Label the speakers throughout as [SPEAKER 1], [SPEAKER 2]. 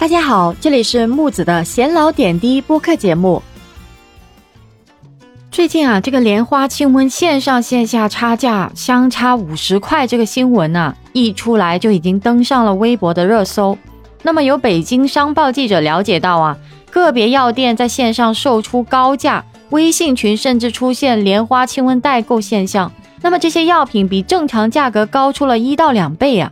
[SPEAKER 1] 大家好，这里是木子的闲聊点滴播客节目。最近啊，这个莲花清瘟线上线下差价相差五十块这个新闻啊，一出来就已经登上了微博的热搜。那么有北京商报记者了解到啊，个别药店在线上售出高价，微信群甚至出现莲花清瘟代购现象。那么这些药品比正常价格高出了一到两倍呀。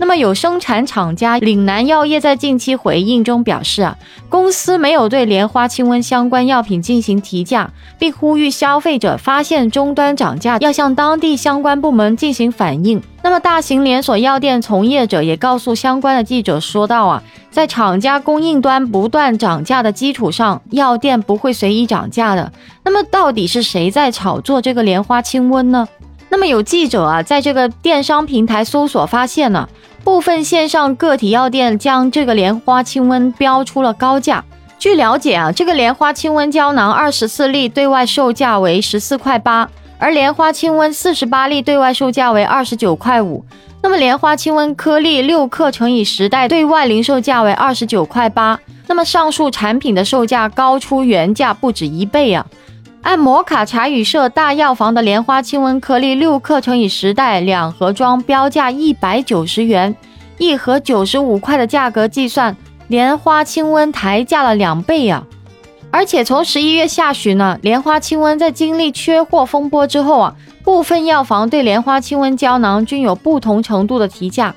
[SPEAKER 1] 那么有生产厂家岭南药业在近期回应中表示啊，公司没有对莲花清瘟相关药品进行提价，并呼吁消费者发现终端涨价要向当地相关部门进行反映。那么大型连锁药店从业者也告诉相关的记者说道啊，在厂家供应端不断涨价的基础上，药店不会随意涨价的。那么到底是谁在炒作这个莲花清瘟呢？那么有记者啊，在这个电商平台搜索发现呢。部分线上个体药店将这个莲花清瘟标出了高价。据了解啊，这个莲花清瘟胶囊二十四粒对外售价为十四块八，而莲花清瘟四十八粒对外售价为二十九块五。那么莲花清瘟颗粒六克乘以十袋对外零售价为二十九块八。那么上述产品的售价高出原价不止一倍啊！按摩卡茶语社大药房的莲花清瘟颗粒六克乘以十袋两盒装标价一百九十元，一盒九十五块的价格计算，莲花清瘟抬价了两倍呀！而且从十一月下旬呢，莲花清瘟在经历缺货风波之后啊，部分药房对莲花清瘟胶囊均有不同程度的提价。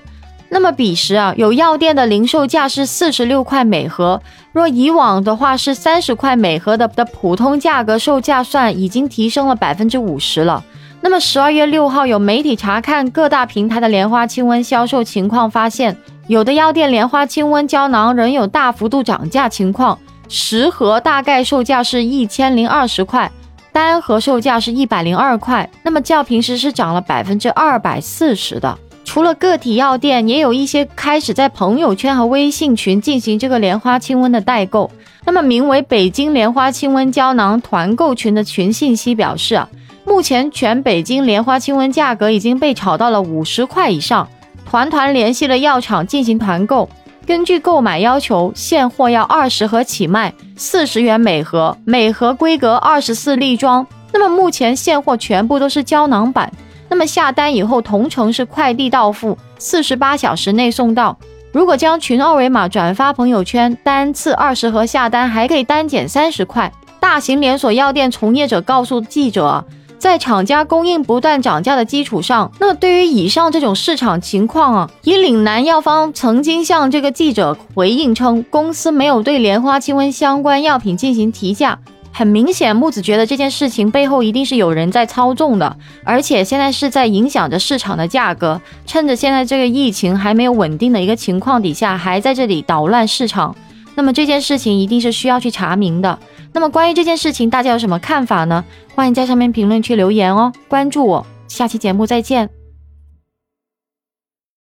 [SPEAKER 1] 那么彼时啊，有药店的零售价是四十六块每盒，若以往的话是三十块每盒的的普通价格售价算，已经提升了百分之五十了。那么十二月六号，有媒体查看各大平台的莲花清瘟销售情况，发现有的药店莲花清瘟胶囊仍有大幅度涨价情况，十盒大概售价是一千零二十块，单盒售价是一百零二块，那么较平时是涨了百分之二百四十的。除了个体药店，也有一些开始在朋友圈和微信群进行这个莲花清瘟的代购。那么，名为“北京莲花清瘟胶囊团购群”的群信息表示啊，目前全北京莲花清瘟价格已经被炒到了五十块以上。团团联系了药厂进行团购，根据购买要求，现货要二十盒起卖，四十元每盒，每盒规格二十四粒装。那么目前现货全部都是胶囊版。那么下单以后，同城是快递到付，四十八小时内送到。如果将群二维码转发朋友圈，单次二十盒下单还可以单减三十块。大型连锁药店从业者告诉记者，在厂家供应不断涨价的基础上，那么对于以上这种市场情况啊，以岭南药方曾经向这个记者回应称，公司没有对莲花清瘟相关药品进行提价。很明显，木子觉得这件事情背后一定是有人在操纵的，而且现在是在影响着市场的价格，趁着现在这个疫情还没有稳定的一个情况底下，还在这里捣乱市场。那么这件事情一定是需要去查明的。那么关于这件事情，大家有什么看法呢？欢迎在上面评论区留言哦。关注我，下期节目再见。